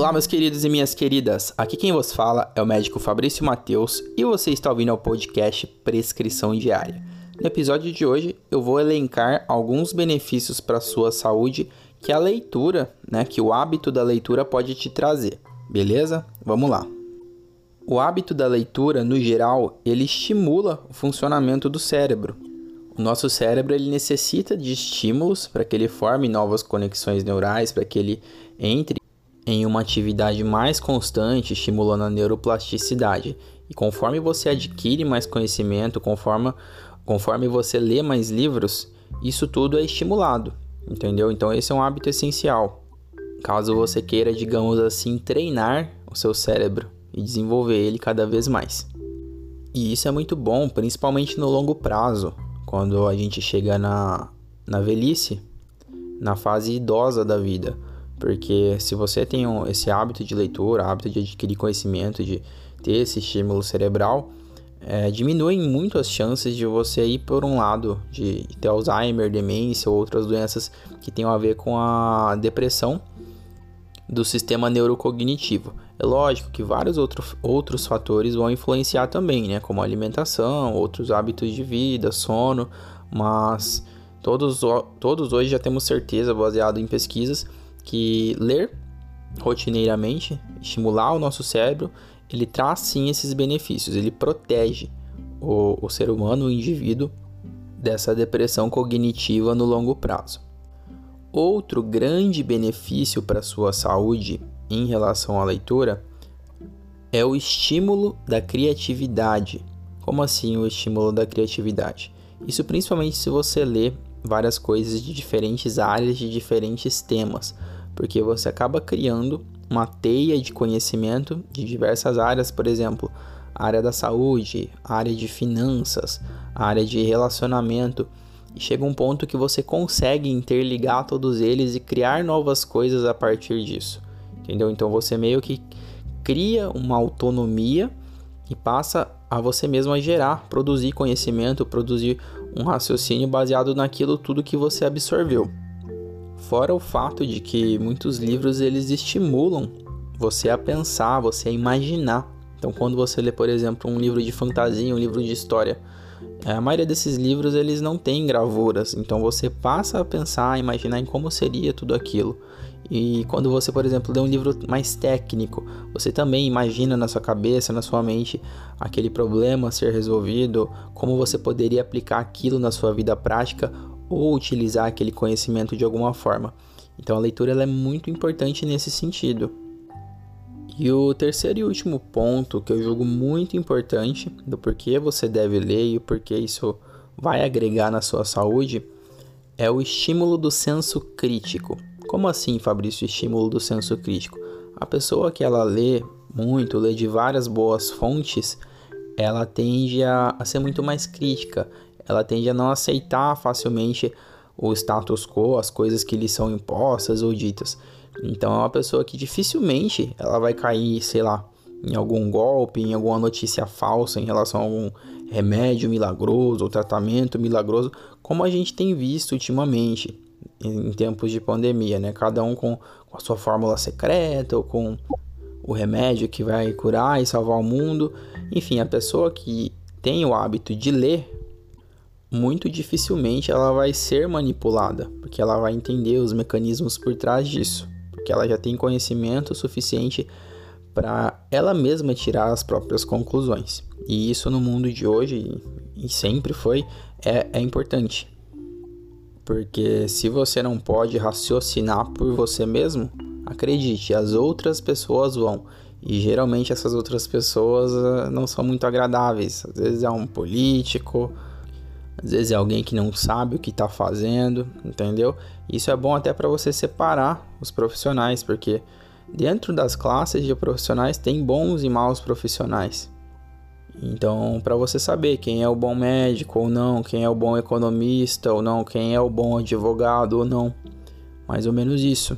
Olá, meus queridos e minhas queridas. Aqui quem vos fala é o médico Fabrício Mateus e você está ouvindo o podcast Prescrição Diária. No episódio de hoje, eu vou elencar alguns benefícios para a sua saúde que a leitura, né, que o hábito da leitura pode te trazer. Beleza? Vamos lá. O hábito da leitura, no geral, ele estimula o funcionamento do cérebro. O nosso cérebro ele necessita de estímulos para que ele forme novas conexões neurais, para que ele entre em uma atividade mais constante, estimulando a neuroplasticidade. E conforme você adquire mais conhecimento, conforme, conforme você lê mais livros, isso tudo é estimulado, entendeu? Então esse é um hábito essencial. Caso você queira, digamos assim, treinar o seu cérebro e desenvolver ele cada vez mais. E isso é muito bom, principalmente no longo prazo, quando a gente chega na, na velhice, na fase idosa da vida. Porque se você tem esse hábito de leitura, hábito de adquirir conhecimento, de ter esse estímulo cerebral, é, diminuem muito as chances de você ir por um lado de ter Alzheimer, demência ou outras doenças que tenham a ver com a depressão do sistema neurocognitivo. É lógico que vários outro, outros fatores vão influenciar também, né? Como alimentação, outros hábitos de vida, sono, mas todos, todos hoje já temos certeza, baseado em pesquisas, que ler rotineiramente, estimular o nosso cérebro, ele traz sim esses benefícios, ele protege o, o ser humano, o indivíduo, dessa depressão cognitiva no longo prazo. Outro grande benefício para a sua saúde em relação à leitura é o estímulo da criatividade. Como assim o estímulo da criatividade? Isso principalmente se você lê várias coisas de diferentes áreas, de diferentes temas, porque você acaba criando uma teia de conhecimento de diversas áreas, por exemplo, área da saúde, área de finanças, área de relacionamento. E chega um ponto que você consegue interligar todos eles e criar novas coisas a partir disso. Entendeu? Então você meio que cria uma autonomia e passa a você mesmo a gerar, produzir conhecimento, produzir um raciocínio baseado naquilo tudo que você absorveu. Fora o fato de que muitos livros eles estimulam você a pensar, você a imaginar. Então, quando você lê, por exemplo, um livro de fantasia, um livro de história, é, a maioria desses livros eles não têm gravuras, então você passa a pensar, a imaginar em como seria tudo aquilo. E quando você, por exemplo, lê um livro mais técnico, você também imagina na sua cabeça, na sua mente, aquele problema ser resolvido, como você poderia aplicar aquilo na sua vida prática ou utilizar aquele conhecimento de alguma forma. Então a leitura é muito importante nesse sentido. E o terceiro e último ponto que eu julgo muito importante do porquê você deve ler e o porquê isso vai agregar na sua saúde é o estímulo do senso crítico. Como assim, Fabrício, estímulo do senso crítico? A pessoa que ela lê muito, lê de várias boas fontes, ela tende a, a ser muito mais crítica, ela tende a não aceitar facilmente o status quo, as coisas que lhe são impostas ou ditas. Então é uma pessoa que dificilmente ela vai cair, sei lá, em algum golpe, em alguma notícia falsa em relação a algum remédio milagroso ou tratamento milagroso, como a gente tem visto ultimamente em tempos de pandemia, né? Cada um com, com a sua fórmula secreta ou com o remédio que vai curar e salvar o mundo. Enfim, a pessoa que tem o hábito de ler muito dificilmente ela vai ser manipulada, porque ela vai entender os mecanismos por trás disso, porque ela já tem conhecimento suficiente para ela mesma tirar as próprias conclusões. E isso no mundo de hoje e sempre foi é, é importante. Porque se você não pode raciocinar por você mesmo, acredite, as outras pessoas vão. E geralmente essas outras pessoas ah, não são muito agradáveis. Às vezes é um político, às vezes é alguém que não sabe o que está fazendo, entendeu? Isso é bom até para você separar os profissionais, porque dentro das classes de profissionais tem bons e maus profissionais. Então, para você saber quem é o bom médico ou não, quem é o bom economista ou não, quem é o bom advogado ou não, mais ou menos isso.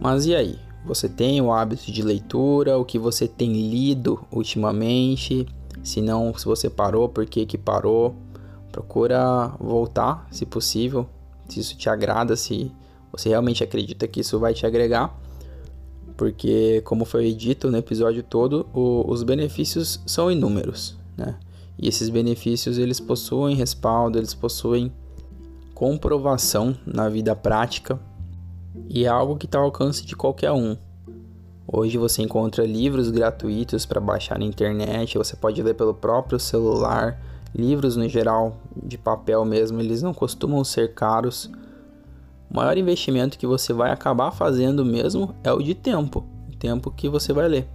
Mas e aí? Você tem o hábito de leitura? O que você tem lido ultimamente? Se não, se você parou, por que que parou? Procura voltar, se possível, se isso te agrada, se você realmente acredita que isso vai te agregar. Porque, como foi dito no episódio todo, o, os benefícios são inúmeros, né? E esses benefícios eles possuem respaldo, eles possuem comprovação na vida prática e é algo que está ao alcance de qualquer um. Hoje você encontra livros gratuitos para baixar na internet, você pode ler pelo próprio celular, livros no geral de papel mesmo, eles não costumam ser caros. O maior investimento que você vai acabar fazendo mesmo é o de tempo, o tempo que você vai ler.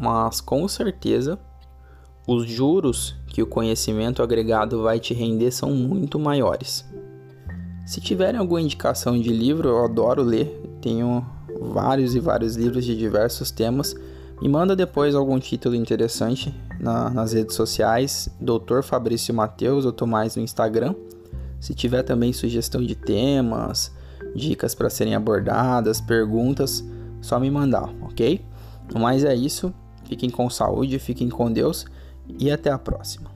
Mas com certeza os juros que o conhecimento agregado vai te render são muito maiores. Se tiverem alguma indicação de livro, eu adoro ler, tenho vários e vários livros de diversos temas. Me manda depois algum título interessante na, nas redes sociais, Dr. Fabrício Mateus, eu tô mais no Instagram. Se tiver também sugestão de temas, dicas para serem abordadas, perguntas, só me mandar, ok? Mas é isso. Fiquem com saúde, fiquem com Deus e até a próxima.